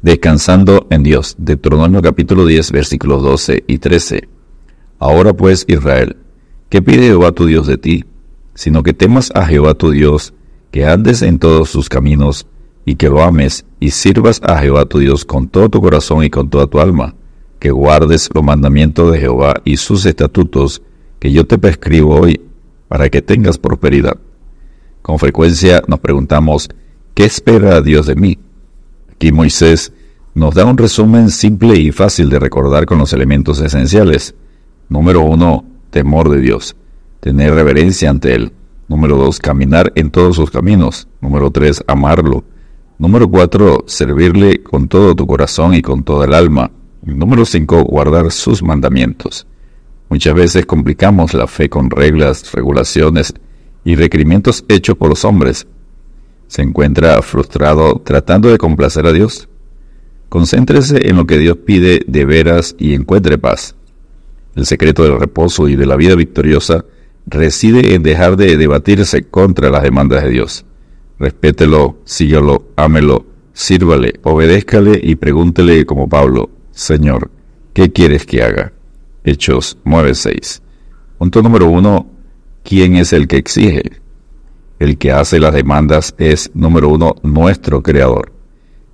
Descansando en Dios. Deuteronomio capítulo 10 versículos 12 y 13. Ahora pues, Israel, ¿qué pide Jehová tu Dios de ti? Sino que temas a Jehová tu Dios, que andes en todos sus caminos, y que lo ames, y sirvas a Jehová tu Dios con todo tu corazón y con toda tu alma, que guardes los mandamientos de Jehová y sus estatutos, que yo te prescribo hoy, para que tengas prosperidad. Con frecuencia nos preguntamos, ¿qué espera Dios de mí? Aquí Moisés nos da un resumen simple y fácil de recordar con los elementos esenciales. Número uno, temor de Dios, tener reverencia ante Él. Número dos, caminar en todos sus caminos. Número tres, amarlo. Número cuatro, servirle con todo tu corazón y con toda el alma. Número cinco, guardar sus mandamientos. Muchas veces complicamos la fe con reglas, regulaciones y requerimientos hechos por los hombres, se encuentra frustrado tratando de complacer a Dios. Concéntrese en lo que Dios pide de veras y encuentre paz. El secreto del reposo y de la vida victoriosa reside en dejar de debatirse contra las demandas de Dios. Respételo, sígalo, ámelo, sírvale, obedézcale y pregúntele como Pablo, Señor, ¿qué quieres que haga? Hechos 9:6. Punto número uno, ¿quién es el que exige? El que hace las demandas es, número uno, nuestro Creador.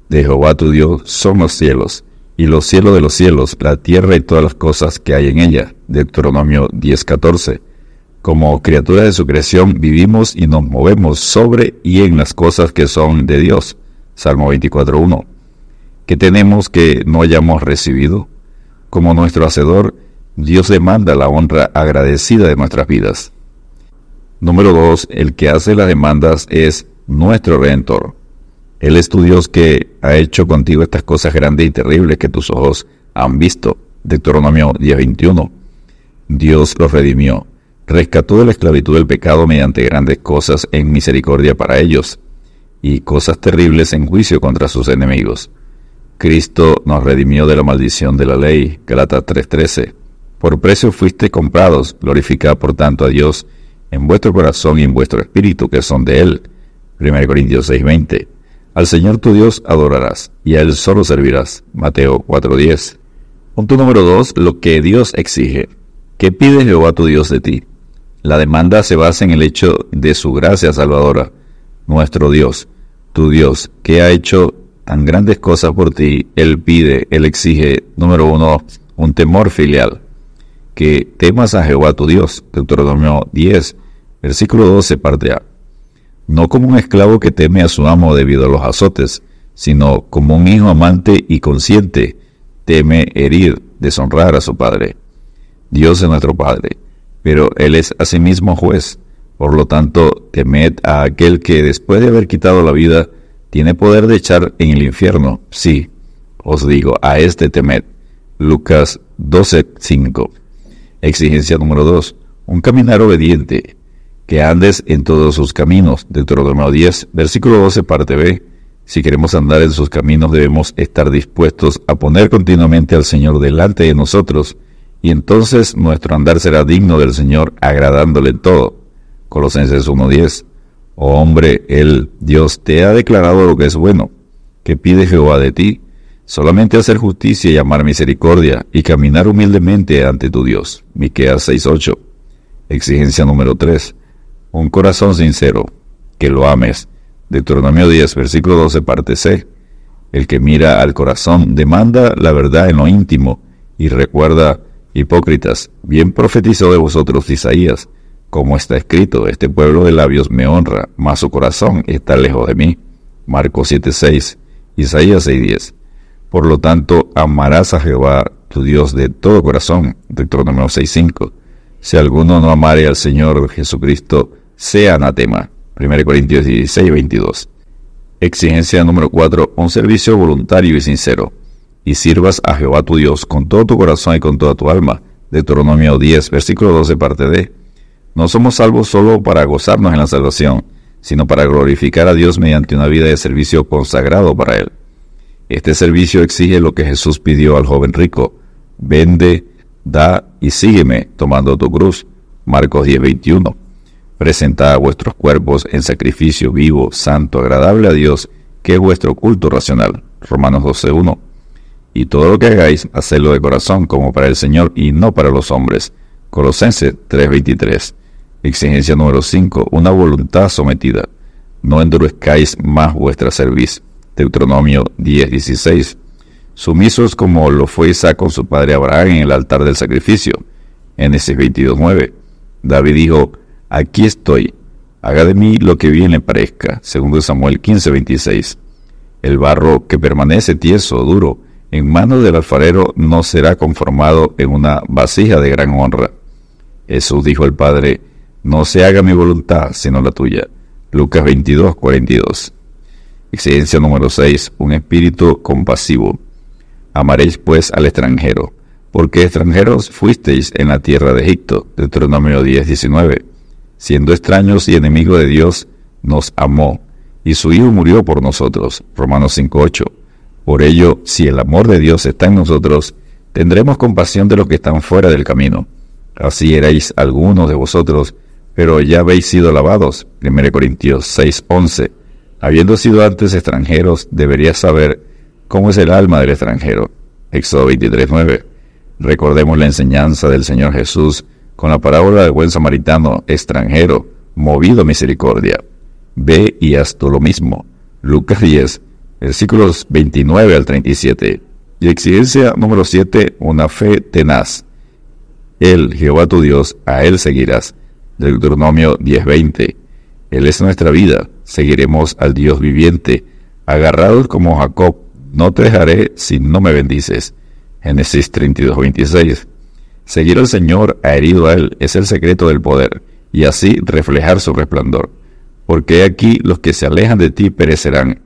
De Jehová tu Dios son los cielos, y los cielos de los cielos, la tierra y todas las cosas que hay en ella. Deuteronomio 10:14. Como criaturas de su creación vivimos y nos movemos sobre y en las cosas que son de Dios. Salmo 24:1. ¿Qué tenemos que no hayamos recibido? Como nuestro Hacedor, Dios demanda la honra agradecida de nuestras vidas. Número dos, el que hace las demandas es nuestro Redentor. Él es tu Dios que ha hecho contigo estas cosas grandes y terribles que tus ojos han visto. Deuteronomio 10:21. Dios los redimió, rescató de la esclavitud del pecado mediante grandes cosas en misericordia para ellos y cosas terribles en juicio contra sus enemigos. Cristo nos redimió de la maldición de la ley. Galatas 3:13. Por precio fuiste comprados, glorificad por tanto a Dios en vuestro corazón y en vuestro espíritu, que son de Él. 1 Corintios 6:20. Al Señor tu Dios adorarás, y a Él solo servirás. Mateo 4:10. Punto número 2. Lo que Dios exige. ¿Qué pide Jehová tu Dios de ti? La demanda se basa en el hecho de su gracia salvadora. Nuestro Dios, tu Dios, que ha hecho tan grandes cosas por ti, Él pide, Él exige, número uno, un temor filial. Que temas a Jehová tu Dios. Deuteronomio 10, Versículo 12, parte A. No como un esclavo que teme a su amo debido a los azotes, sino como un hijo amante y consciente, teme herir, deshonrar a su padre. Dios es nuestro Padre, pero Él es asimismo juez. Por lo tanto, temed a aquel que después de haber quitado la vida, tiene poder de echar en el infierno. Sí, os digo, a este temed. Lucas 12:5. Exigencia número 2. Un caminar obediente que andes en todos sus caminos. Deuteronomio 10, versículo 12, parte B. Si queremos andar en sus caminos debemos estar dispuestos a poner continuamente al Señor delante de nosotros, y entonces nuestro andar será digno del Señor, agradándole en todo. Colosenses 1.10. Oh hombre, el Dios te ha declarado lo que es bueno. ¿Qué pide Jehová de ti? Solamente hacer justicia y amar misericordia, y caminar humildemente ante tu Dios. Miqueas 6.8. Exigencia número 3 un corazón sincero, que lo ames. Deuteronomio 10, versículo 12, parte C. El que mira al corazón demanda la verdad en lo íntimo y recuerda, hipócritas, bien profetizó de vosotros Isaías, como está escrito, este pueblo de labios me honra, mas su corazón está lejos de mí. Marcos 7:6, Isaías 6:10. Por lo tanto, amarás a Jehová, tu Dios, de todo corazón. Deuteronomio 6:5. Si alguno no amare al Señor Jesucristo, sea anatema. 1 Corintios 16, 22. Exigencia número 4. Un servicio voluntario y sincero. Y sirvas a Jehová tu Dios con todo tu corazón y con toda tu alma. Deuteronomio 10, versículo 12, parte D. No somos salvos solo para gozarnos en la salvación, sino para glorificar a Dios mediante una vida de servicio consagrado para Él. Este servicio exige lo que Jesús pidió al joven rico. Vende, da y sígueme tomando tu cruz. Marcos 10, 21. Presentad vuestros cuerpos en sacrificio vivo, santo, agradable a Dios, que es vuestro culto racional. Romanos 12.1. Y todo lo que hagáis, hacedlo de corazón como para el Señor y no para los hombres. Colosenses 3.23. Exigencia número 5. Una voluntad sometida. No endurezcáis más vuestra cerviz. Deuteronomio 10.16. Sumisos como lo fue Isaac con su padre Abraham en el altar del sacrificio. Génesis 22.9. David dijo, aquí estoy, haga de mí lo que bien le parezca. Segundo Samuel 15.26. El barro que permanece tieso, duro, en manos del alfarero no será conformado en una vasija de gran honra. Jesús dijo al Padre, no se haga mi voluntad, sino la tuya. Lucas 22, 42. Exigencia número 6. Un espíritu compasivo. Amaréis pues al extranjero, porque extranjeros fuisteis en la tierra de Egipto. Deuteronomio 10, 19. Siendo extraños y enemigos de Dios, nos amó, y su Hijo murió por nosotros. Romanos 5, 8. Por ello, si el amor de Dios está en nosotros, tendremos compasión de los que están fuera del camino. Así erais algunos de vosotros, pero ya habéis sido lavados. 1 Corintios 6:11. Habiendo sido antes extranjeros, deberías saber cómo es el alma del extranjero. Éxodo 23:9. Recordemos la enseñanza del Señor Jesús con la parábola del buen samaritano extranjero, movido a misericordia. Ve y haz tú lo mismo. Lucas 10, versículos 29 al 37. Y exigencia número 7, una fe tenaz. Él, Jehová tu Dios, a Él seguirás Deuteronomio 10:20. Él es nuestra vida, seguiremos al Dios viviente, agarrados como Jacob, no te dejaré si no me bendices. Génesis 32:26. Seguir al Señor herido a Él es el secreto del poder, y así reflejar su resplandor. Porque aquí los que se alejan de ti perecerán.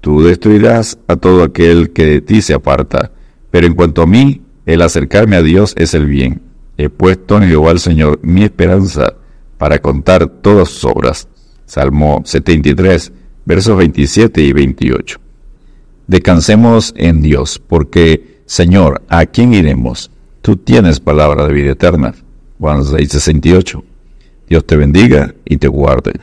Tú destruirás a todo aquel que de ti se aparta. Pero en cuanto a mí, el acercarme a Dios es el bien. He puesto en Jehová al Señor mi esperanza para contar todas sus obras. Salmo 73, versos 27 y 28. Descansemos en Dios, porque, Señor, ¿a quién iremos? Tú tienes palabra de vida eterna. Juan 6, 68. Dios te bendiga y te guarde.